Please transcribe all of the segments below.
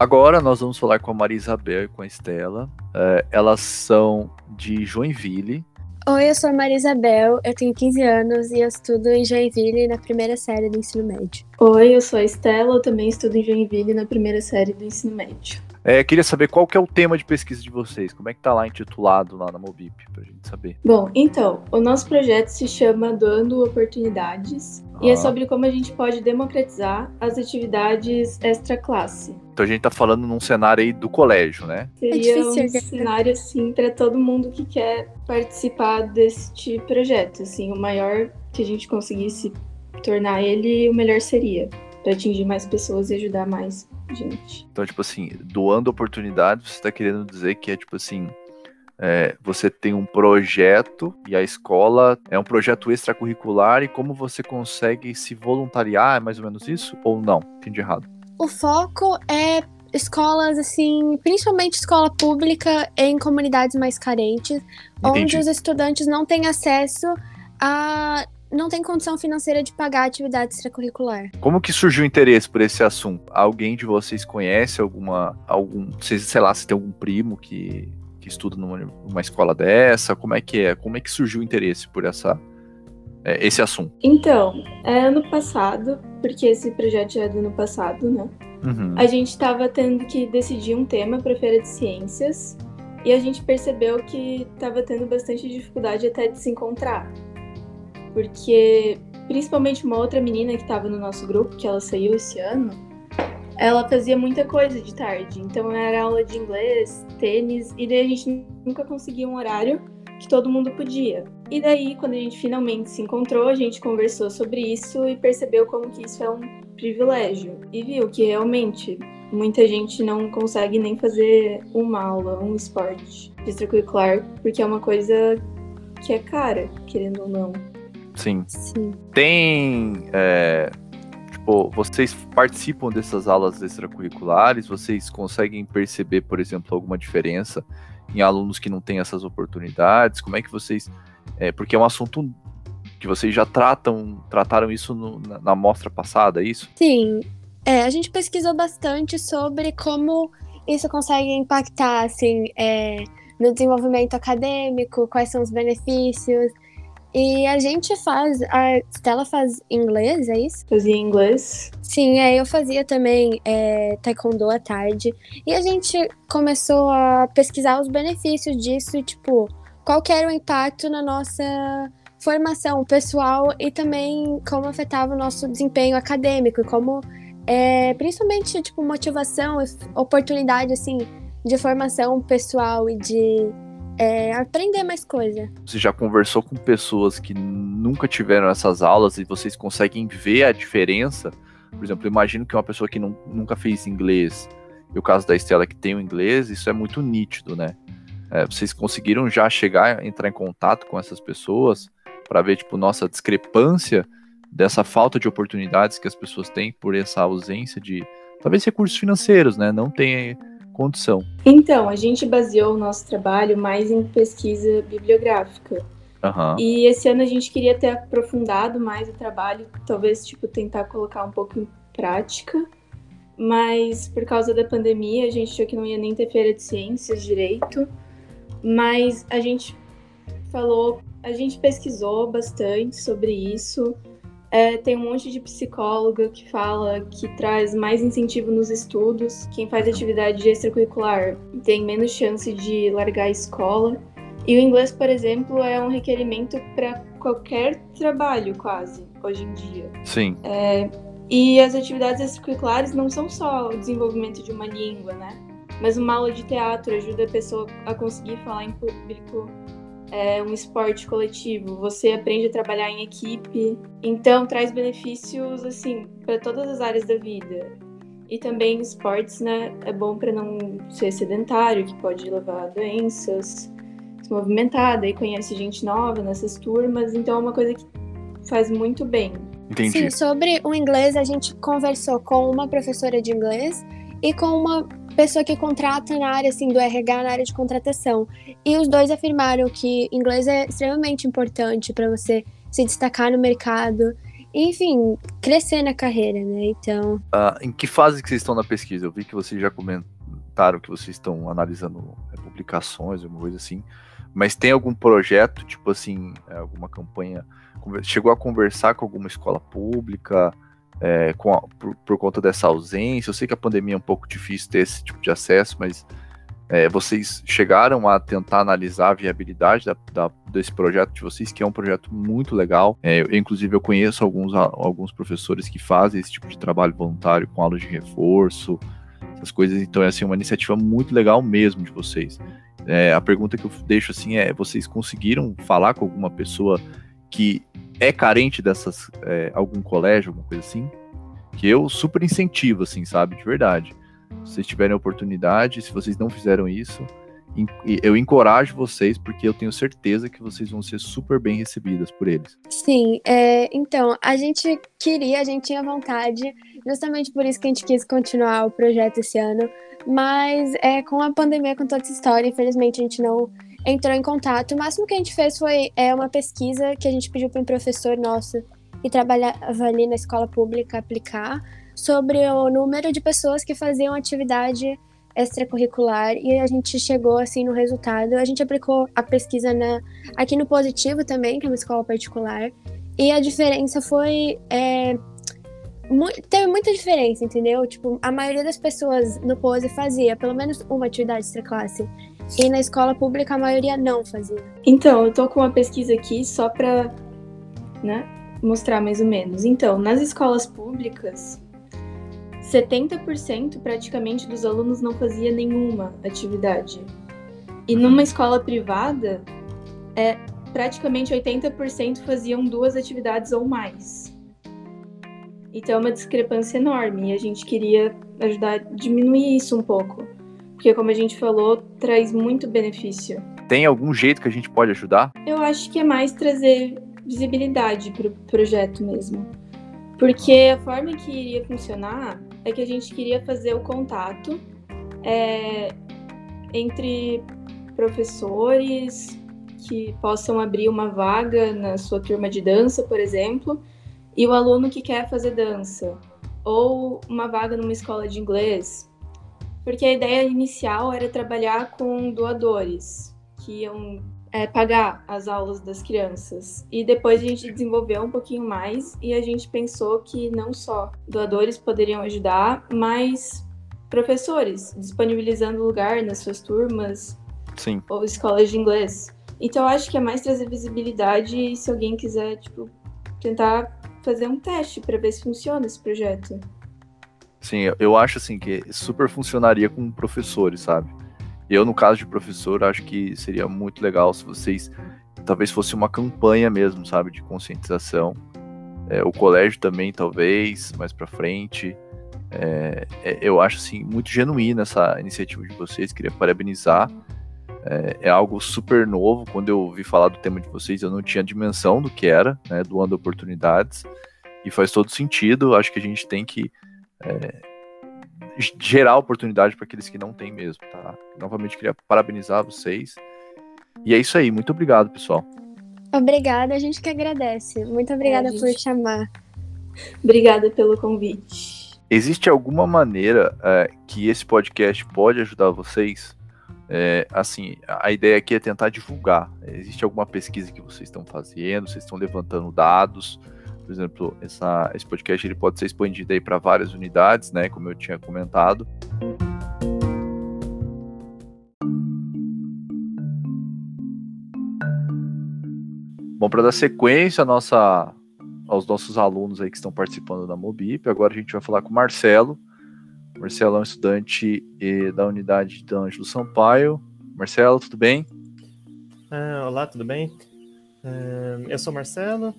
Agora nós vamos falar com a Maria Isabel e com a Estela. É, elas são de Joinville. Oi, eu sou a Maria Isabel, eu tenho 15 anos e eu estudo em Joinville na primeira série do ensino médio. Oi, eu sou a Estela, eu também estudo em Joinville na primeira série do ensino médio. É, queria saber qual que é o tema de pesquisa de vocês, como é que tá lá intitulado lá na Mobip, pra gente saber. Bom, então, o nosso projeto se chama Doando Oportunidades ah. e é ah. sobre como a gente pode democratizar as atividades extra-classe. Então a gente tá falando num cenário aí do colégio, né? Seria é um cenário, assim, para todo mundo que quer participar deste projeto, assim, o maior que a gente conseguisse tornar ele, o melhor seria, para atingir mais pessoas e ajudar mais gente. Então, tipo assim, doando oportunidades, você está querendo dizer que é tipo assim. É, você tem um projeto e a escola é um projeto extracurricular e como você consegue se voluntariar, é mais ou menos isso? Ou não? Entendi errado. O foco é escolas, assim, principalmente escola pública em comunidades mais carentes, Entendi. onde os estudantes não têm acesso a não tem condição financeira de pagar atividade extracurricular. Como que surgiu o interesse por esse assunto? Alguém de vocês conhece alguma, algum, sei lá, se tem algum primo que, que estuda numa, numa escola dessa? Como é que é? Como é que surgiu o interesse por essa, é, esse assunto? Então, é ano passado, porque esse projeto já é do ano passado, né? Uhum. A gente estava tendo que decidir um tema para a feira de ciências e a gente percebeu que estava tendo bastante dificuldade até de se encontrar porque principalmente uma outra menina que estava no nosso grupo, que ela saiu esse ano, ela fazia muita coisa de tarde. Então era aula de inglês, tênis, e daí a gente nunca conseguia um horário que todo mundo podia. E daí, quando a gente finalmente se encontrou, a gente conversou sobre isso e percebeu como que isso é um privilégio. E viu que realmente muita gente não consegue nem fazer uma aula, um esporte extracurricular, porque é uma coisa que é cara, querendo ou não. Sim. Sim. Tem. É, tipo, vocês participam dessas aulas extracurriculares? Vocês conseguem perceber, por exemplo, alguma diferença em alunos que não têm essas oportunidades? Como é que vocês. É, porque é um assunto que vocês já tratam, trataram isso no, na, na mostra passada, é isso? Sim. É, a gente pesquisou bastante sobre como isso consegue impactar, assim, é, no desenvolvimento acadêmico, quais são os benefícios. E a gente faz. A Stella faz inglês, é isso? Fazia inglês. Sim, é, eu fazia também é, taekwondo à tarde. E a gente começou a pesquisar os benefícios disso e, tipo, qual era o impacto na nossa formação pessoal e também como afetava o nosso desempenho acadêmico e como, é, principalmente, tipo, motivação, oportunidade, assim, de formação pessoal e de é, aprender mais coisa. Você já conversou com pessoas que nunca tiveram essas aulas e vocês conseguem ver a diferença? Por exemplo, imagino que uma pessoa que não, nunca fez inglês, e o caso da Estela que tem o inglês, isso é muito nítido, né? É, vocês conseguiram já chegar, entrar em contato com essas pessoas para ver, tipo, nossa discrepância dessa falta de oportunidades que as pessoas têm por essa ausência de, talvez, recursos financeiros, né? Não tem condição? Então, a gente baseou o nosso trabalho mais em pesquisa bibliográfica. Uhum. E esse ano a gente queria ter aprofundado mais o trabalho, talvez tipo tentar colocar um pouco em prática, mas por causa da pandemia a gente achou que não ia nem ter feira de ciências direito, mas a gente falou, a gente pesquisou bastante sobre isso é, tem um monte de psicóloga que fala que traz mais incentivo nos estudos. Quem faz atividade extracurricular tem menos chance de largar a escola. E o inglês, por exemplo, é um requerimento para qualquer trabalho, quase, hoje em dia. Sim. É, e as atividades extracurriculares não são só o desenvolvimento de uma língua, né? Mas uma aula de teatro ajuda a pessoa a conseguir falar em público, é um esporte coletivo, você aprende a trabalhar em equipe, então traz benefícios assim para todas as áreas da vida. E também esportes, né, é bom para não ser sedentário, que pode levar a doenças, se movimentar, daí conhece gente nova nessas turmas, então é uma coisa que faz muito bem. Entendi. Sim, sobre o inglês, a gente conversou com uma professora de inglês e com uma pessoa que contrata na área assim do RH, na área de contratação. E os dois afirmaram que inglês é extremamente importante para você se destacar no mercado. Enfim, crescer na carreira, né? Então. Uh, em que fase que vocês estão na pesquisa? Eu vi que vocês já comentaram que vocês estão analisando é, publicações, alguma coisa assim. Mas tem algum projeto, tipo assim, é, alguma campanha? Chegou a conversar com alguma escola pública é, a, por, por, conta dessa ausência? Eu sei que a pandemia é um pouco difícil ter esse tipo de acesso, mas é, vocês chegaram a tentar analisar a viabilidade da, da, desse projeto de vocês, que é um projeto muito legal. É, eu, inclusive, eu conheço alguns, alguns professores que fazem esse tipo de trabalho voluntário com aulas de reforço, essas coisas. Então, é assim, uma iniciativa muito legal mesmo de vocês. É, a pergunta que eu deixo assim é: vocês conseguiram falar com alguma pessoa que é carente dessas, é, algum colégio, alguma coisa assim? Que eu super incentivo, assim, sabe, de verdade. Se vocês tiverem oportunidade, se vocês não fizeram isso, eu encorajo vocês, porque eu tenho certeza que vocês vão ser super bem recebidas por eles. Sim, é, então, a gente queria, a gente tinha vontade, justamente por isso que a gente quis continuar o projeto esse ano, mas é, com a pandemia, com toda essa história, infelizmente a gente não entrou em contato. O máximo que a gente fez foi é, uma pesquisa que a gente pediu para um professor nosso que trabalhava ali na escola pública aplicar sobre o número de pessoas que faziam atividade extracurricular e a gente chegou assim no resultado. A gente aplicou a pesquisa na, aqui no Positivo também, que é uma escola particular, e a diferença foi é, teve muita diferença, entendeu? Tipo, a maioria das pessoas no Pose fazia pelo menos uma atividade extra-classe. E na escola pública a maioria não fazia. Então, eu tô com uma pesquisa aqui só para né, mostrar mais ou menos. Então, nas escolas públicas, 70% praticamente dos alunos não fazia nenhuma atividade. E numa escola privada, é praticamente 80% faziam duas atividades ou mais. Então é uma discrepância enorme e a gente queria ajudar a diminuir isso um pouco. Porque, como a gente falou, traz muito benefício. Tem algum jeito que a gente pode ajudar? Eu acho que é mais trazer visibilidade para o projeto mesmo. Porque a forma que iria funcionar é que a gente queria fazer o contato é, entre professores que possam abrir uma vaga na sua turma de dança, por exemplo, e o aluno que quer fazer dança, ou uma vaga numa escola de inglês, porque a ideia inicial era trabalhar com doadores, que iam é, pagar as aulas das crianças. E depois a gente desenvolveu um pouquinho mais e a gente pensou que não só doadores poderiam ajudar, mas professores, disponibilizando lugar nas suas turmas Sim. ou escolas de inglês. Então eu acho que é mais trazer visibilidade se alguém quiser, tipo, tentar fazer um teste para ver se funciona esse projeto. Sim, eu acho assim que super funcionaria com professores, sabe? Eu, no caso de professor, acho que seria muito legal se vocês talvez fosse uma campanha mesmo, sabe, de conscientização. É, o colégio também, talvez, mais para frente. É, é, eu acho assim muito genuína essa iniciativa de vocês. Queria parabenizar. É, é, algo super novo. Quando eu ouvi falar do tema de vocês, eu não tinha dimensão do que era, né, oportunidades. E faz todo sentido. Acho que a gente tem que é, gerar oportunidade para aqueles que não têm mesmo, tá? Novamente queria parabenizar vocês. E é isso aí, muito obrigado, pessoal. Obrigada, a gente que agradece. Muito obrigada é, gente... por chamar. Obrigada pelo convite. Existe alguma maneira é, que esse podcast pode ajudar vocês? É, assim, a ideia aqui é tentar divulgar. Existe alguma pesquisa que vocês estão fazendo? Vocês estão levantando dados? Por exemplo, essa, esse podcast ele pode ser expandido aí para várias unidades, né, como eu tinha comentado. Bom, para dar sequência nossa, aos nossos alunos aí que estão participando da Mobip, agora a gente vai falar com o Marcelo. Marcelo é um estudante da unidade de Ângelo Sampaio. Marcelo, tudo bem? Ah, olá, tudo bem? Eu sou Marcelo,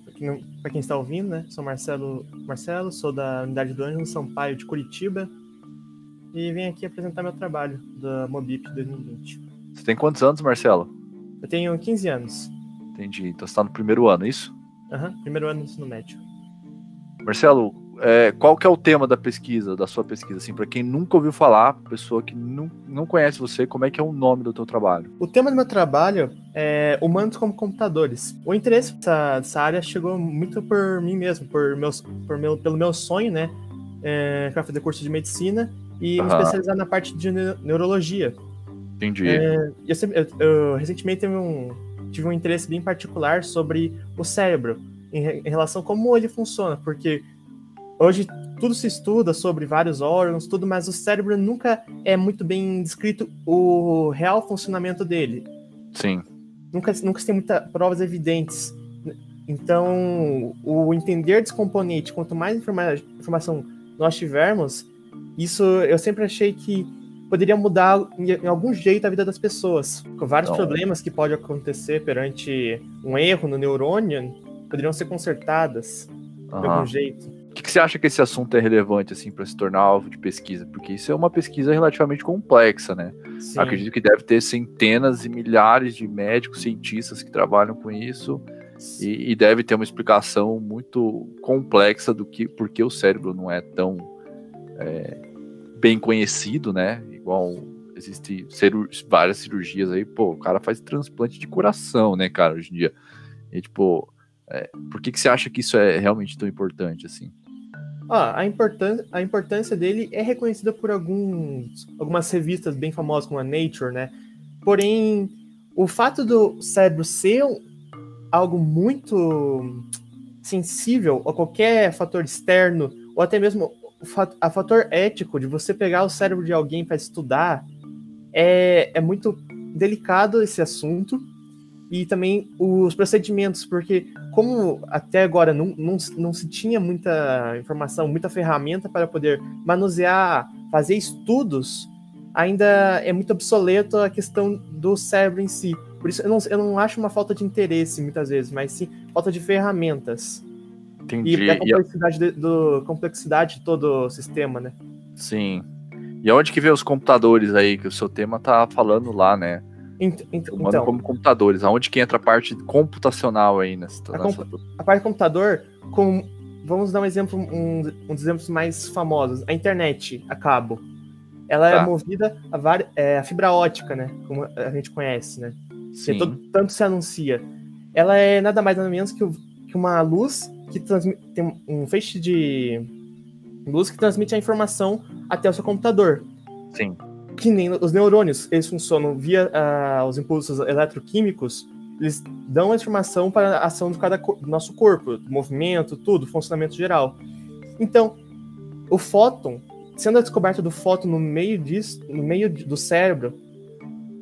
para quem está ouvindo, né? Sou Marcelo, Marcelo, sou da unidade do Ângelo Sampaio de Curitiba e venho aqui apresentar meu trabalho da Mobip 2020. Você tem quantos anos, Marcelo? Eu tenho 15 anos. Entendi. Então você está no primeiro ano, é isso? Aham, uhum, primeiro ano do ensino médio. Marcelo, é, qual que é o tema da pesquisa, da sua pesquisa? Assim, para quem nunca ouviu falar, pessoa que não, não conhece você, como é que é o nome do teu trabalho? O tema do meu trabalho é humanos como computadores. O interesse dessa, dessa área chegou muito por mim mesmo, por meus, por meu, pelo meu sonho, né? É, para fazer curso de medicina e uhum. me especializar na parte de neurologia. Entendi. É, eu, sempre, eu, eu, recentemente tive um, tive um interesse bem particular sobre o cérebro, em, em relação a como ele funciona, porque Hoje tudo se estuda sobre vários órgãos, tudo, mas o cérebro nunca é muito bem descrito o real funcionamento dele. Sim. Nunca, nunca se tem muitas provas evidentes. Então, o entender desse componente, quanto mais informa informação nós tivermos, isso eu sempre achei que poderia mudar em, algum jeito a vida das pessoas. Com vários Não. problemas que podem acontecer perante um erro no neurônio poderiam ser consertadas uhum. de algum jeito. Por que, que, você acha que esse assunto é relevante assim para se tornar alvo de pesquisa? Porque isso é uma pesquisa relativamente complexa, né? Sim. Acredito que deve ter centenas e milhares de médicos, cientistas que trabalham com isso e, e, deve ter uma explicação muito complexa do que porque o cérebro não é tão é, bem conhecido, né? Igual existe várias cirurgias aí, pô, o cara faz transplante de coração, né, cara, hoje em dia. E tipo, é, por que, que você acha que isso é realmente tão importante assim? Ah, a, importância, a importância dele é reconhecida por alguns, algumas revistas bem famosas, como a Nature, né? Porém, o fato do cérebro ser algo muito sensível a qualquer fator externo, ou até mesmo a fator ético de você pegar o cérebro de alguém para estudar, é, é muito delicado esse assunto e também os procedimentos, porque como até agora não, não, não se tinha muita informação, muita ferramenta para poder manusear, fazer estudos, ainda é muito obsoleto a questão do cérebro em si. Por isso eu não, eu não acho uma falta de interesse muitas vezes, mas sim falta de ferramentas. Entendi. E a complexidade, de, do, complexidade de todo o sistema, né? Sim. E onde que vê os computadores aí, que o seu tema tá falando lá, né? Ent, ent, então, como computadores, aonde que entra a parte computacional aí nessa, a, nessa... a parte computador, com, vamos dar um exemplo, um, um dos exemplos mais famosos, a internet a cabo. Ela é tá. é movida a, var, é, a fibra ótica, né? Como a gente conhece, né? Sim. Todo, tanto se anuncia. Ela é nada mais nada menos que, que uma luz que transmite, tem um feixe de luz que transmite a informação até o seu computador. Sim que nem os neurônios, eles funcionam via uh, os impulsos eletroquímicos, eles dão a informação para a ação de cada do nosso corpo, movimento, tudo, funcionamento geral. Então, o fóton, sendo a descoberta do fóton no meio disso, no meio do cérebro,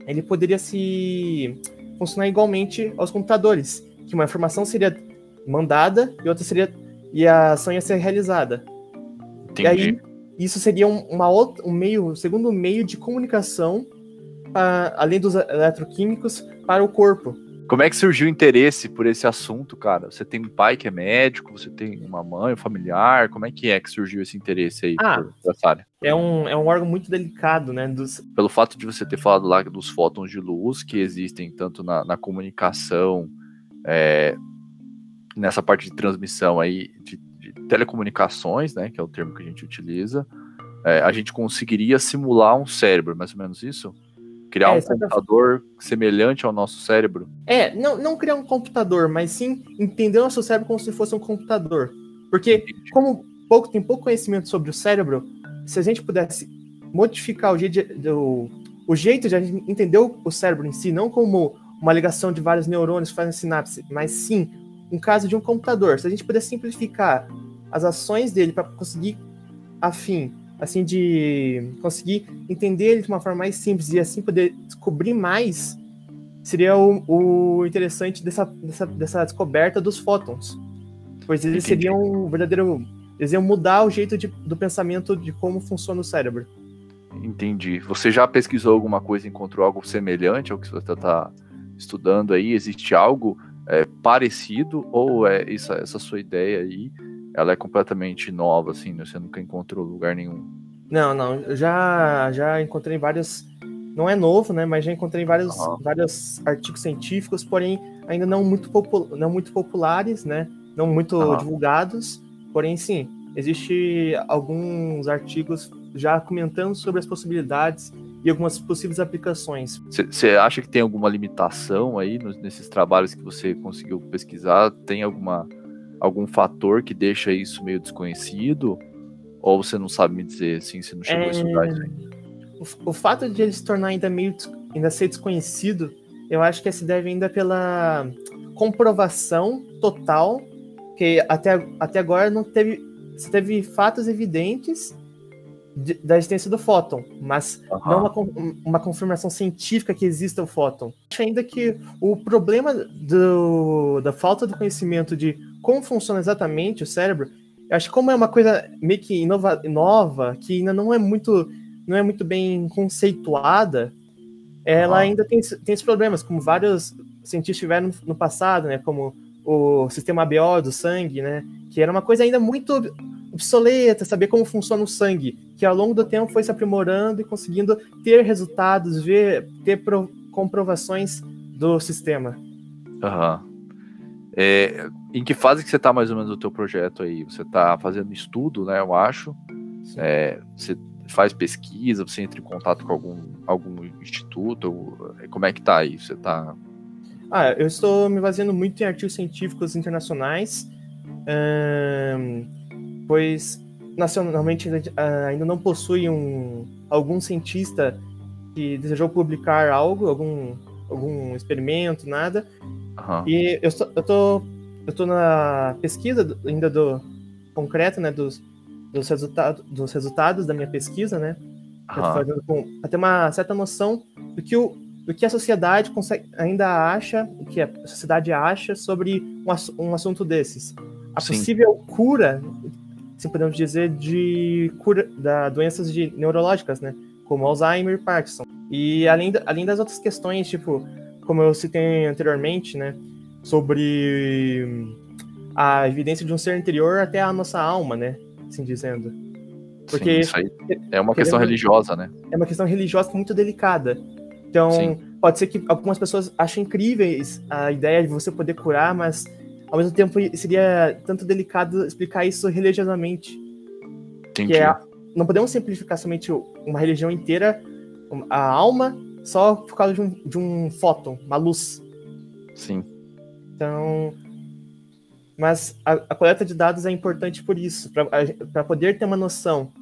ele poderia se funcionar igualmente aos computadores, que uma informação seria mandada e outra seria e a ação ia ser realizada. Entendi. E aí isso seria um, uma outra, um meio, um segundo meio de comunicação, uh, além dos eletroquímicos, para o corpo. Como é que surgiu o interesse por esse assunto, cara? Você tem um pai que é médico, você tem uma mãe, um familiar, como é que é que surgiu esse interesse aí ah, por essa área? É um, é um órgão muito delicado, né? Dos... Pelo fato de você ter falado lá dos fótons de luz que existem tanto na, na comunicação, é, nessa parte de transmissão aí, de telecomunicações, né, que é o termo que a gente utiliza, é, a gente conseguiria simular um cérebro, mais ou menos isso? Criar é, um computador semelhante ao nosso cérebro? É, não, não criar um computador, mas sim entender o nosso cérebro como se fosse um computador. Porque, Entendi. como pouco, tem pouco conhecimento sobre o cérebro, se a gente pudesse modificar o jeito de, o, jeito de a gente entender o, cérebro em si, não como uma ligação de vários neurônios fazem sinapse, mas sim um caso de um computador. Se a gente puder simplificar as ações dele para conseguir, afim, assim, de conseguir entender ele de uma forma mais simples e assim poder descobrir mais, seria o, o interessante dessa, dessa, dessa descoberta dos fótons. Pois eles Entendi. seriam um verdadeiro. Eles iam mudar o jeito de, do pensamento de como funciona o cérebro. Entendi. Você já pesquisou alguma coisa, encontrou algo semelhante ao que você está estudando aí? Existe algo é, parecido ou é isso, essa sua ideia aí ela é completamente nova, assim, né? Você nunca encontrou lugar nenhum. Não, não. Eu já, já encontrei vários. Não é novo, né? Mas já encontrei vários, uhum. vários artigos científicos, porém ainda não muito, popul... não muito populares, né? Não muito uhum. divulgados. Porém, sim, existe alguns artigos já comentando sobre as possibilidades e algumas possíveis aplicações. Você acha que tem alguma limitação aí nesses trabalhos que você conseguiu pesquisar? Tem alguma algum fator que deixa isso meio desconhecido? Ou você não sabe me dizer assim, você não chegou é... a estudar isso ainda? O, o, fato de ele se tornar ainda meio ainda ser desconhecido, eu acho que se deve ainda pela comprovação total que até, até agora não teve, teve fatos evidentes de, da existência do fóton, mas uhum. não uma, uma confirmação científica que exista o fóton. Acho ainda que o problema do, da falta do conhecimento de como funciona exatamente o cérebro, eu acho que como é uma coisa meio que inova, nova, que ainda não é muito, não é muito bem conceituada, ela uhum. ainda tem, tem esses problemas, como vários cientistas tiveram no, no passado, né, como o sistema ABO do sangue, né, que era uma coisa ainda muito obsoleta, saber como funciona o sangue, que ao longo do tempo foi se aprimorando e conseguindo ter resultados, ver, ter pro, comprovações do sistema. Aham. Uhum. É, em que fase que você está mais ou menos no teu projeto aí? Você está fazendo estudo, né? Eu acho. É, você faz pesquisa, você entra em contato com algum, algum instituto? Como é que tá aí? Você tá. Ah, eu estou me baseando muito em artigos científicos internacionais pois nacionalmente ah, ainda não possui um, algum cientista que desejou publicar algo, algum, algum experimento, nada. Uhum. E eu, estou, eu, tô, eu tô na pesquisa ainda do concreto, né, dos, dos, resultado, dos resultados da minha pesquisa, né, uhum. para ter uma certa noção do que, o, do que a sociedade consegue, ainda acha, o que a sociedade acha sobre um, um assunto desses a Sim. possível cura, se podemos dizer, de cura da doenças de, neurológicas, né? Como Alzheimer e Parkinson. E além, além das outras questões, tipo, como eu citei anteriormente, né? Sobre a evidência de um ser interior até a nossa alma, né? Assim dizendo. Porque Sim, isso aí é uma questão religiosa, né? É uma questão religiosa muito delicada. Então, Sim. pode ser que algumas pessoas achem incríveis a ideia de você poder curar, mas ao mesmo tempo seria tanto delicado explicar isso religiosamente. Entendi. Que é, não podemos simplificar somente uma religião inteira, a alma, só por causa de um, de um fóton, uma luz. Sim. Então. Mas a, a coleta de dados é importante por isso, para poder ter uma noção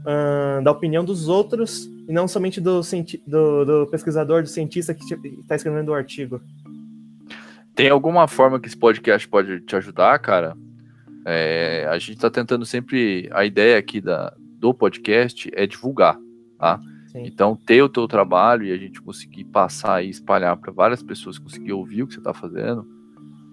uh, da opinião dos outros e não somente do, do, do pesquisador, do cientista que está escrevendo o artigo. Tem alguma forma que esse podcast pode te ajudar, cara? É, a gente está tentando sempre. A ideia aqui da, do podcast é divulgar, tá? Sim. Então, ter o teu trabalho e a gente conseguir passar e espalhar para várias pessoas, conseguir ouvir o que você está fazendo,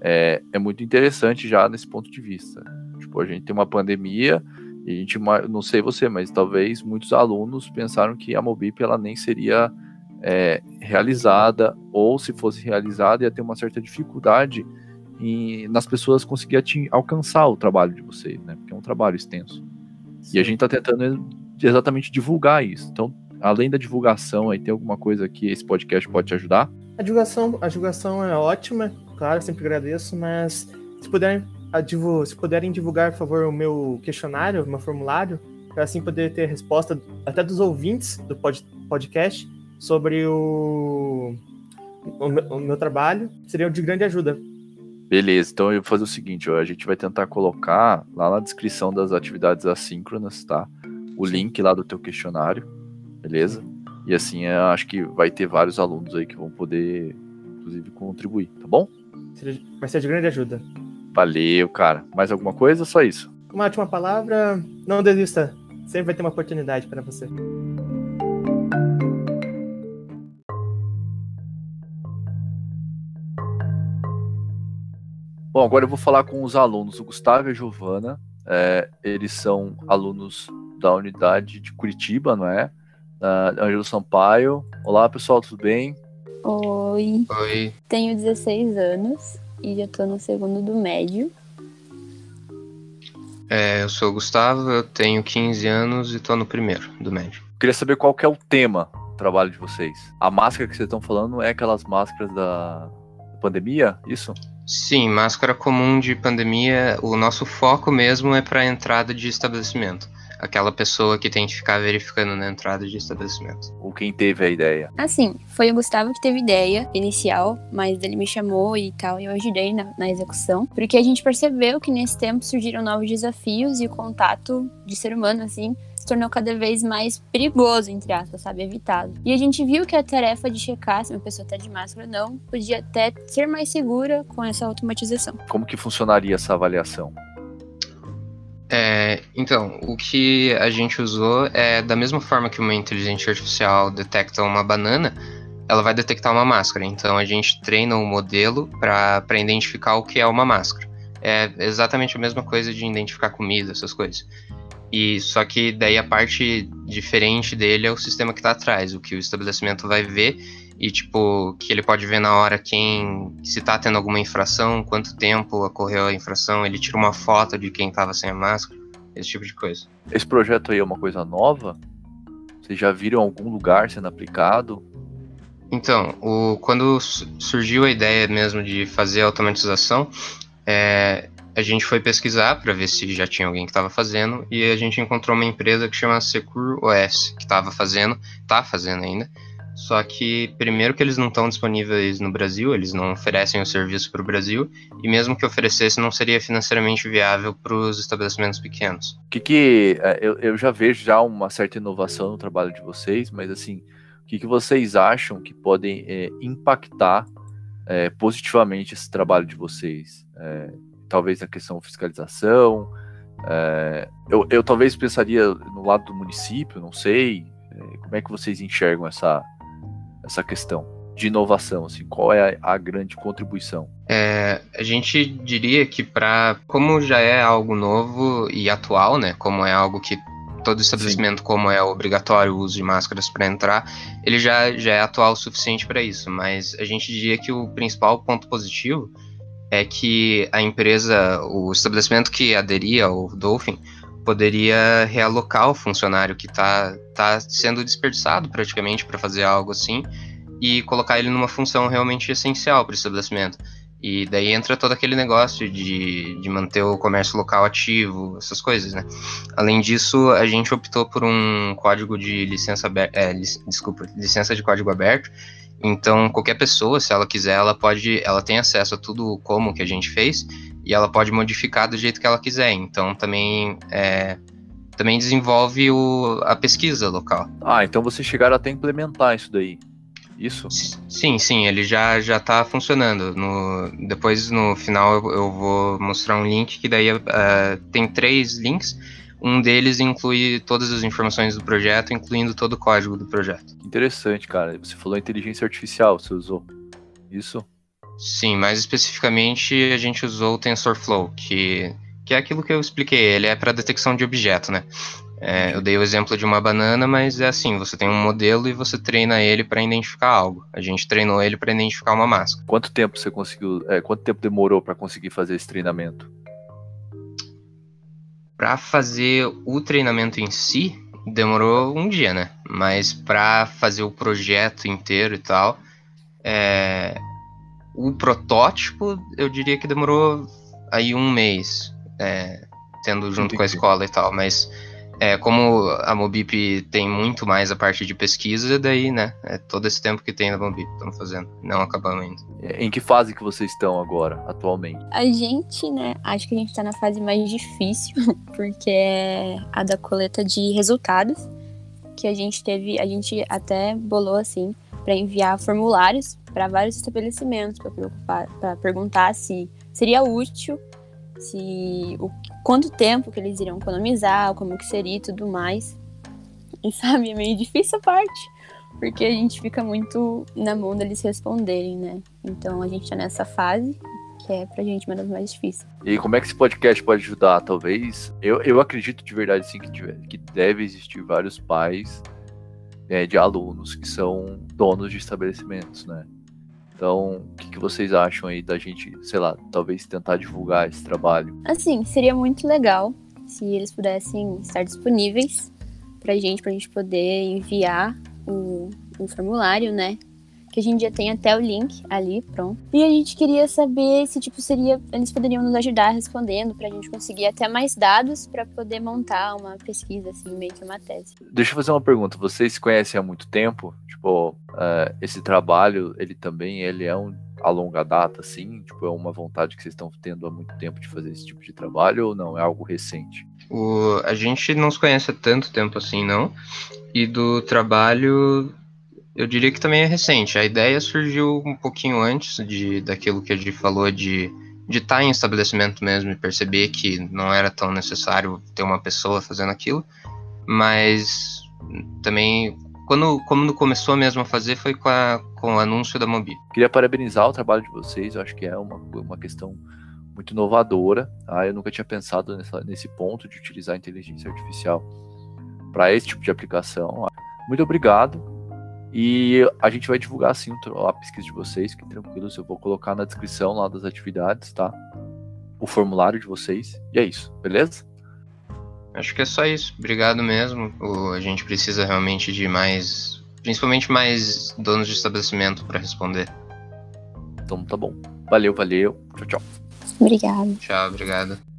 é, é muito interessante já nesse ponto de vista. Tipo, a gente tem uma pandemia e a gente, não sei você, mas talvez muitos alunos pensaram que a Mobip ela nem seria é, realizada, ou se fosse realizada, ia ter uma certa dificuldade em, nas pessoas conseguir alcançar o trabalho de vocês, né? Porque é um trabalho extenso. Sim. E a gente está tentando exatamente divulgar isso. Então, além da divulgação, aí tem alguma coisa que esse podcast pode te ajudar? A divulgação, a divulgação é ótima, claro, sempre agradeço, mas se puderem, se puderem divulgar, por favor, o meu questionário, o meu formulário, para assim poder ter resposta até dos ouvintes do pod, podcast, sobre o, o, meu, o meu trabalho, seria de grande ajuda. Beleza, então eu vou fazer o seguinte, ó, a gente vai tentar colocar lá na descrição das atividades assíncronas, tá? O link lá do teu questionário, beleza? E assim, eu acho que vai ter vários alunos aí que vão poder, inclusive, contribuir, tá bom? Vai ser de grande ajuda. Valeu, cara. Mais alguma coisa só isso? Uma última palavra, não desista. Sempre vai ter uma oportunidade para você. Bom, agora eu vou falar com os alunos, o Gustavo e a Giovana. É, eles são alunos da unidade de Curitiba, não é? Da Ângelo Sampaio. Olá, pessoal, tudo bem? Oi. Oi. Tenho 16 anos e já estou no segundo do médio. É, eu sou o Gustavo, eu tenho 15 anos e estou no primeiro do médio. Queria saber qual que é o tema do trabalho de vocês. A máscara que vocês estão falando é aquelas máscaras da pandemia, isso? Sim, máscara comum de pandemia, o nosso foco mesmo é para entrada de estabelecimento aquela pessoa que tem que ficar verificando na entrada de estabelecimento. Ou quem teve a ideia? Assim, foi o Gustavo que teve ideia inicial, mas ele me chamou e tal, e eu ajudei na, na execução, porque a gente percebeu que nesse tempo surgiram novos desafios e o contato de ser humano, assim, se tornou cada vez mais perigoso, entre aspas, sabe? Evitado. E a gente viu que a tarefa de checar se uma pessoa está de máscara ou não podia até ser mais segura com essa automatização. Como que funcionaria essa avaliação? Então, o que a gente usou é da mesma forma que uma inteligência artificial detecta uma banana, ela vai detectar uma máscara. Então a gente treina um modelo para identificar o que é uma máscara. É exatamente a mesma coisa de identificar comida, essas coisas. E só que daí a parte diferente dele é o sistema que está atrás, o que o estabelecimento vai ver e tipo que ele pode ver na hora quem se está tendo alguma infração, quanto tempo ocorreu a infração, ele tira uma foto de quem estava sem a máscara, esse tipo de coisa. Esse projeto aí é uma coisa nova? Vocês já viram algum lugar sendo aplicado? Então, o, quando surgiu a ideia mesmo de fazer a automatização, é, a gente foi pesquisar para ver se já tinha alguém que estava fazendo e a gente encontrou uma empresa que chama Secure OS que estava fazendo, está fazendo ainda, só que, primeiro, que eles não estão disponíveis no Brasil, eles não oferecem o serviço para o Brasil, e mesmo que oferecesse, não seria financeiramente viável para os estabelecimentos pequenos. O que, que é, eu, eu já vejo já uma certa inovação no trabalho de vocês, mas assim, o que, que vocês acham que podem é, impactar é, positivamente esse trabalho de vocês? É, talvez na questão fiscalização, é, eu, eu talvez pensaria no lado do município, não sei. É, como é que vocês enxergam essa, essa questão de inovação? Assim, qual é a, a grande contribuição? É, a gente diria que para como já é algo novo e atual, né? Como é algo que todo estabelecimento, Sim. como é obrigatório o uso de máscaras para entrar, ele já, já é atual o suficiente para isso. Mas a gente diria que o principal ponto positivo é que a empresa, o estabelecimento que aderia ao Dolphin, poderia realocar o funcionário que está tá sendo desperdiçado praticamente para fazer algo assim e colocar ele numa função realmente essencial para o estabelecimento. E daí entra todo aquele negócio de, de manter o comércio local ativo, essas coisas, né? Além disso, a gente optou por um código de licença aberta, é, desculpa, licença de código aberto. Então, qualquer pessoa, se ela quiser, ela pode, ela tem acesso a tudo como que a gente fez e ela pode modificar do jeito que ela quiser. Então também é, também desenvolve o, a pesquisa local. Ah, então vocês chegaram até implementar isso daí. Isso? Sim, sim, ele já já está funcionando. No, depois no final eu, eu, vou mostrar um link que daí uh, tem três links. Um deles inclui todas as informações do projeto, incluindo todo o código do projeto. Interessante, cara. Você falou inteligência artificial, você usou isso? Sim, mais especificamente a gente usou o TensorFlow, que, que é aquilo que eu expliquei, ele é para detecção de objeto, né? É, eu dei o exemplo de uma banana, mas é assim, você tem um modelo e você treina ele para identificar algo. A gente treinou ele para identificar uma máscara. Quanto tempo você conseguiu? É, quanto tempo demorou para conseguir fazer esse treinamento? Para fazer o treinamento em si, demorou um dia, né? Mas para fazer o projeto inteiro e tal, é, o protótipo, eu diria que demorou aí um mês, é, tendo junto Entendi. com a escola e tal, mas é, como a Mobip tem muito mais a parte de pesquisa, daí, né, é todo esse tempo que tem na Mobip estamos fazendo, não acabamos ainda. Em que fase que vocês estão agora, atualmente? A gente, né, acho que a gente está na fase mais difícil, porque é a da coleta de resultados, que a gente teve, a gente até bolou assim, para enviar formulários para vários estabelecimentos para perguntar se seria útil, se o quanto tempo que eles iriam economizar, como que seria e tudo mais. E sabe, é meio difícil a parte, porque a gente fica muito na mão deles responderem, né? Então a gente tá nessa fase que é pra gente uma das mais difíceis. E como é que esse podcast pode ajudar? Talvez, eu, eu acredito de verdade sim que, tiver, que deve existir vários pais é, de alunos que são donos de estabelecimentos, né? Então, o que, que, vocês acham aí da gente, sei lá, talvez tentar divulgar esse trabalho? Assim, seria muito legal se eles pudessem estar disponíveis pra gente, pra gente poder enviar o, o formulário, né? Que a gente já tem até o link ali, pronto. E a gente queria saber se, tipo, seria. Eles poderiam nos ajudar respondendo pra gente conseguir até mais dados para poder montar uma pesquisa, assim, meio que uma tese. Deixa eu fazer uma pergunta. Vocês se conhecem há muito tempo? Tipo, uh, esse trabalho, ele também ele é um a longa data, assim? Tipo, é uma vontade que vocês estão tendo há muito tempo de fazer esse tipo de trabalho ou não? É algo recente? O, a gente não se conhece há tanto tempo assim, não. E do trabalho, eu diria que também é recente. A ideia surgiu um pouquinho antes de daquilo que a gente falou de de estar tá em estabelecimento mesmo e perceber que não era tão necessário ter uma pessoa fazendo aquilo, mas também quando, quando começou mesmo a fazer foi com, a, com o anúncio da Mobi. Queria parabenizar o trabalho de vocês, eu acho que é uma, uma questão muito inovadora. Tá? Eu nunca tinha pensado nessa, nesse ponto de utilizar a inteligência artificial para esse tipo de aplicação. Muito obrigado. E a gente vai divulgar sim a pesquisa de vocês, que tranquilos, eu vou colocar na descrição lá das atividades, tá? O formulário de vocês. E é isso, beleza? Acho que é só isso. Obrigado mesmo. O, a gente precisa realmente de mais, principalmente mais donos de estabelecimento para responder. Então tá bom. Valeu, valeu. Tchau, tchau. Obrigado. Tchau, obrigado.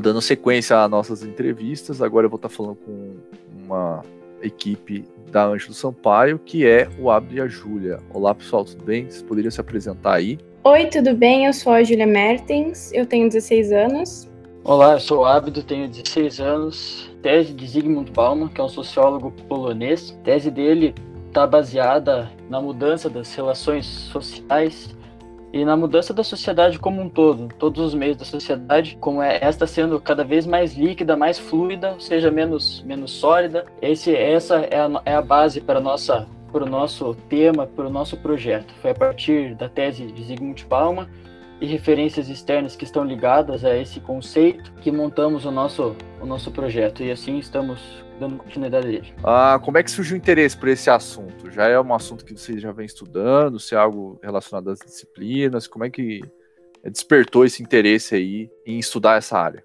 Dando sequência às nossas entrevistas, agora eu vou estar falando com uma equipe da Ângelo Sampaio, que é o Abdo e a Júlia. Olá, pessoal, tudo bem? Vocês poderiam se apresentar aí? Oi, tudo bem? Eu sou a Júlia Mertens, eu tenho 16 anos. Olá, eu sou o Abdo, tenho 16 anos. Tese de Zygmunt Bauman, que é um sociólogo polonês. A tese dele está baseada na mudança das relações sociais e na mudança da sociedade como um todo, todos os meios da sociedade, como é esta sendo cada vez mais líquida, mais fluida, seja menos menos sólida. Esse essa é a, é a base para nossa para o nosso tema, para o nosso projeto. Foi a partir da tese de Zygmunt Bauman e referências externas que estão ligadas a esse conceito que montamos o nosso o nosso projeto e assim estamos dando continuidade dele. Ah, como é que surgiu o interesse por esse assunto? Já é um assunto que você já vem estudando? Se é algo relacionado às disciplinas? Como é que despertou esse interesse aí em estudar essa área?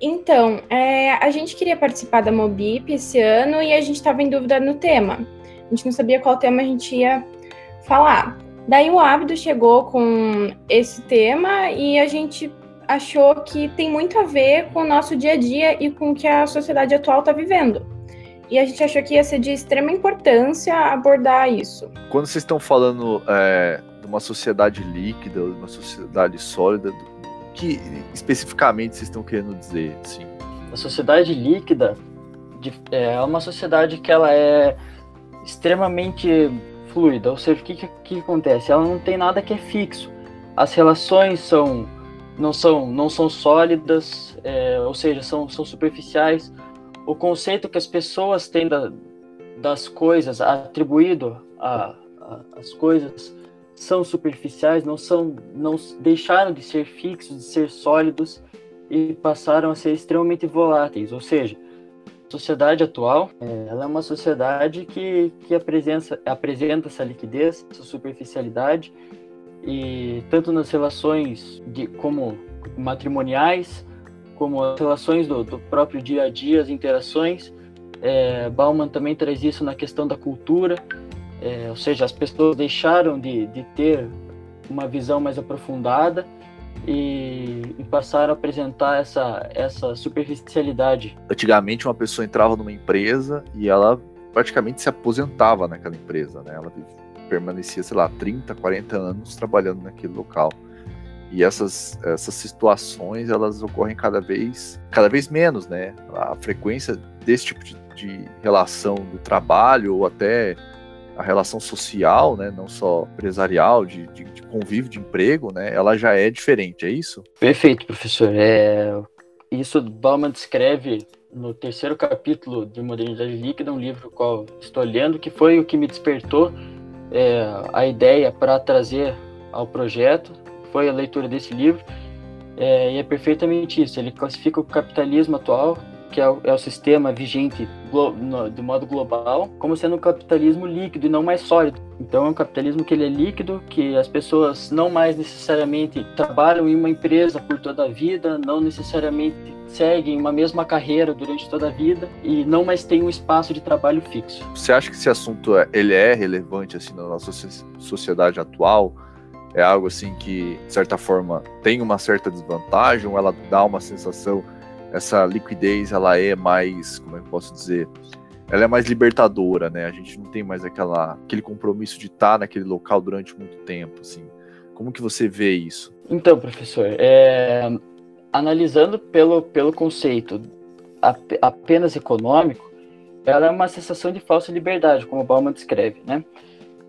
Então, é, a gente queria participar da Mobip esse ano e a gente estava em dúvida no tema. A gente não sabia qual tema a gente ia falar. Daí o Ábido chegou com esse tema e a gente achou que tem muito a ver com o nosso dia a dia e com o que a sociedade atual está vivendo. E a gente achou que ia ser de extrema importância abordar isso. Quando vocês estão falando é, de uma sociedade líquida, de uma sociedade sólida, o que especificamente vocês estão querendo dizer? Assim? A sociedade líquida é uma sociedade que ela é extremamente fluida, ou seja, o que, que, que acontece? Ela não tem nada que é fixo. As relações são não são, não são sólidas, é, ou seja, são, são superficiais. O conceito que as pessoas têm da, das coisas atribuído às coisas são superficiais, não são, não deixaram de ser fixos, de ser sólidos e passaram a ser extremamente voláteis. Ou seja, a sociedade atual, é, ela é uma sociedade que, que apresenta, apresenta essa liquidez, essa superficialidade e tanto nas relações de como matrimoniais, como as relações do, do próprio dia a dia, as interações. É, Bauman também traz isso na questão da cultura, é, ou seja, as pessoas deixaram de, de ter uma visão mais aprofundada e, e, passaram a apresentar essa, essa superficialidade. Antigamente, uma pessoa entrava numa empresa e ela praticamente se aposentava naquela empresa, né? Ela permanecia, sei lá, 30, 40 anos trabalhando naquele local. E essas, essas situações, elas ocorrem cada vez, cada vez menos, né? A frequência desse tipo de, de relação do trabalho ou até a relação social, né, não só empresarial, de, de, de, convívio, de emprego, né, ela já é diferente, é isso? Perfeito, professor. É, isso Bauman descreve no terceiro capítulo de Modernidade Líquida, um livro qual estou lendo, que foi o que me despertou é, a ideia para trazer ao projeto, foi a leitura desse livro, é, e é perfeitamente isso. Ele classifica o capitalismo atual, que é o, é o sistema vigente de modo global, como sendo um capitalismo líquido e não mais sólido. Então é um capitalismo que ele é líquido, que as pessoas não mais necessariamente trabalham em uma empresa por toda a vida, não necessariamente seguem uma mesma carreira durante toda a vida e não mais têm um espaço de trabalho fixo. Você acha que esse assunto é, ele é relevante assim na nossa sociedade atual? É algo assim que, de certa forma, tem uma certa desvantagem ou ela dá uma sensação, essa liquidez, ela é mais, como é que eu posso dizer, ela é mais libertadora, né? A gente não tem mais aquela, aquele compromisso de estar naquele local durante muito tempo, assim. Como que você vê isso? Então, professor, é, analisando pelo, pelo conceito apenas econômico, ela é uma sensação de falsa liberdade, como Bauman descreve, né?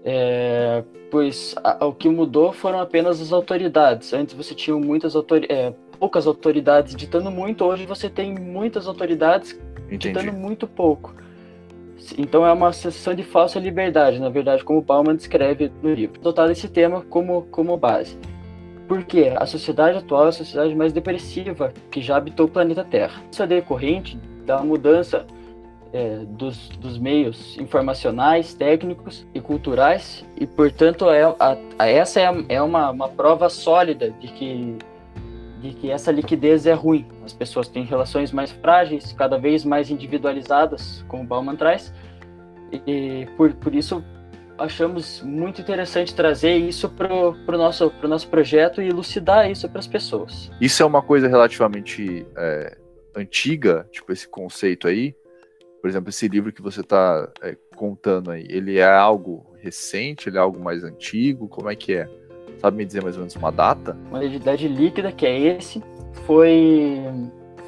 É, pois a, o que mudou foram apenas as autoridades. Antes você tinha muitas autori é, poucas autoridades ditando muito, hoje você tem muitas autoridades Entendi. ditando muito pouco. Então é uma sensação de falsa liberdade, na verdade, como Bauman descreve no livro. Dotado esse tema como, como base. Porque a sociedade atual é a sociedade mais depressiva que já habitou o planeta Terra. Isso é decorrente da mudança é, dos, dos, meios informacionais, técnicos e culturais, e portanto é, a, a, essa é, é uma, uma prova sólida de que, de que essa liquidez é ruim. As pessoas têm relações mais frágeis, cada vez mais individualizadas, como Bauman traz, e por, por isso achamos muito interessante trazer isso para o nosso, pro nosso projeto e elucidar isso para as pessoas. Isso é uma coisa relativamente é, antiga, tipo esse conceito aí. Por exemplo, esse livro que você está é, contando aí, ele é algo recente, ele é algo mais antigo? Como é que é? Sabe me dizer mais ou menos uma data? Uma identidade líquida, que é esse, foi,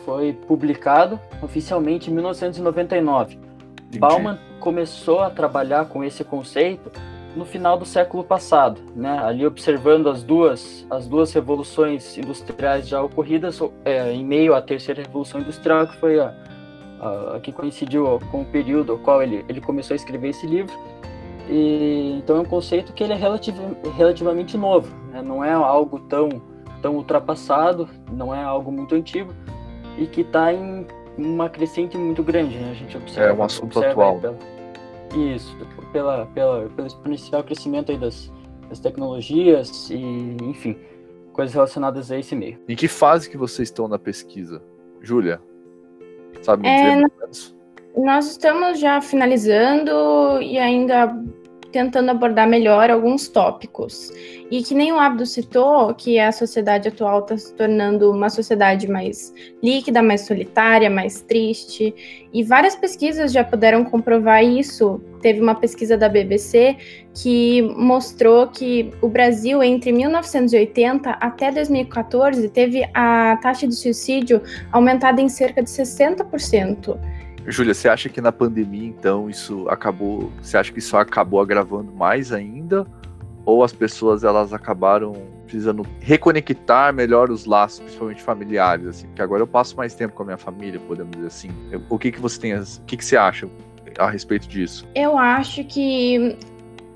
foi publicado oficialmente em 1999. Entendi. Bauman começou a trabalhar com esse conceito no final do século passado, né? Ali observando as duas as duas revoluções industriais já ocorridas é, em meio à terceira revolução industrial que foi a, a, a, que coincidiu com o período ao qual ele ele começou a escrever esse livro. E então é um conceito que ele é relativ, relativamente novo, né? não é algo tão tão ultrapassado, não é algo muito antigo e que está em uma crescente muito grande, né? A gente observa. É um assunto atual. Pela, isso, pela, pela, pelo exponencial crescimento aí das, das tecnologias e, enfim, coisas relacionadas a esse meio. Em que fase que vocês estão na pesquisa? Júlia, sabe me é, dizer? Nós estamos já finalizando e ainda tentando abordar melhor alguns tópicos. E que nem o Abdo citou, que a sociedade atual está se tornando uma sociedade mais líquida, mais solitária, mais triste. E várias pesquisas já puderam comprovar isso. Teve uma pesquisa da BBC que mostrou que o Brasil, entre 1980 até 2014, teve a taxa de suicídio aumentada em cerca de 60%. Júlia, você acha que na pandemia, então, isso acabou. Você acha que isso acabou agravando mais ainda? Ou as pessoas elas acabaram precisando reconectar melhor os laços, principalmente familiares, assim? Porque agora eu passo mais tempo com a minha família, podemos dizer assim. O que, que você tem. O que, que você acha a respeito disso? Eu acho que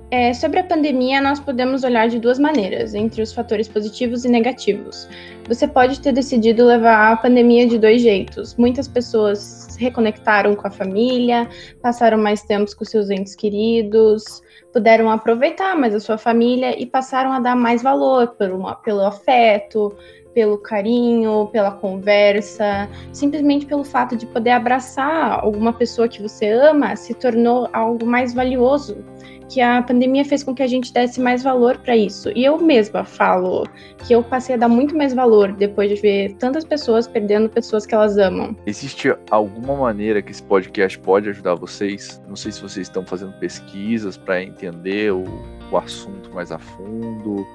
é, sobre a pandemia, nós podemos olhar de duas maneiras, entre os fatores positivos e negativos. Você pode ter decidido levar a pandemia de dois jeitos. Muitas pessoas se reconectaram com a família, passaram mais tempo com seus entes queridos, puderam aproveitar mais a sua família e passaram a dar mais valor pelo, pelo afeto, pelo carinho, pela conversa, simplesmente pelo fato de poder abraçar alguma pessoa que você ama, se tornou algo mais valioso que a pandemia fez com que a gente desse mais valor para isso. E eu mesma falo que eu passei a dar muito mais valor depois de ver tantas pessoas perdendo pessoas que elas amam. Existe alguma maneira que esse podcast pode ajudar vocês? Não sei se vocês estão fazendo pesquisas para entender o, o, assunto mais a fundo,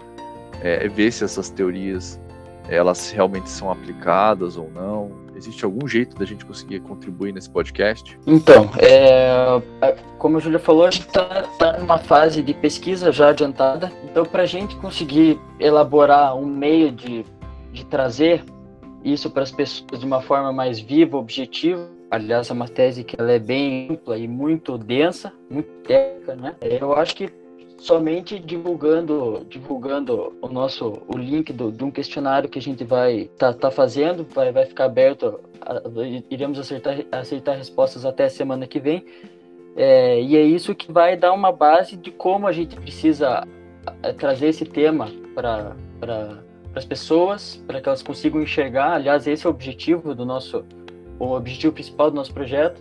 é, ver se essas teorias elas realmente são aplicadas ou não. Existe algum jeito da gente conseguir contribuir nesse podcast? Então, é, como a Júlia falou, a gente está tá numa fase de pesquisa já adiantada. Então, para a gente conseguir elaborar um meio de, de trazer isso para as pessoas de uma forma mais viva, objetiva, aliás, é uma tese que ela é bem ampla e muito densa, muito técnica, né? Eu acho que somente divulgando divulgando o nosso o link do, de um questionário que a gente vai tá, tá fazendo vai, vai ficar aberto a, a, iremos acertar aceitar respostas até a semana que vem é, e é isso que vai dar uma base de como a gente precisa trazer esse tema para as pessoas, para que elas consigam enxergar. Aliás, esse é o objetivo do nosso, o objetivo principal do nosso projeto.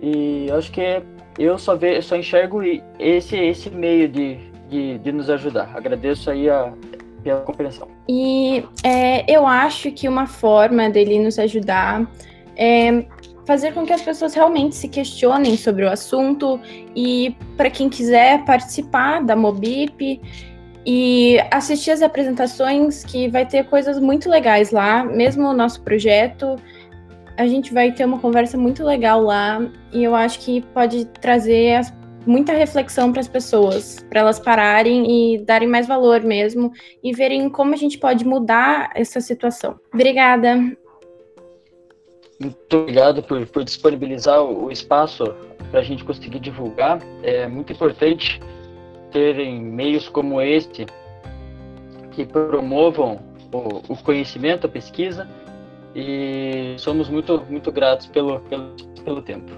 E acho que eu só, ve, só enxergo esse, esse meio de, de, de nos ajudar. Agradeço aí a, pela compreensão. E é, eu acho que uma forma dele nos ajudar é fazer com que as pessoas realmente se questionem sobre o assunto e para quem quiser participar da Mobip e assistir as apresentações que vai ter coisas muito legais lá, mesmo o nosso projeto, a gente vai ter uma conversa muito legal lá e eu acho que pode trazer muita reflexão para as pessoas, para elas pararem e darem mais valor mesmo e verem como a gente pode mudar essa situação. Obrigada. Muito obrigado por, por disponibilizar o, o espaço para a gente conseguir divulgar. É muito importante terem meios como este que promovam o, o conhecimento, a pesquisa, e somos muito, muito gratos pelo, pelo, pelo tempo.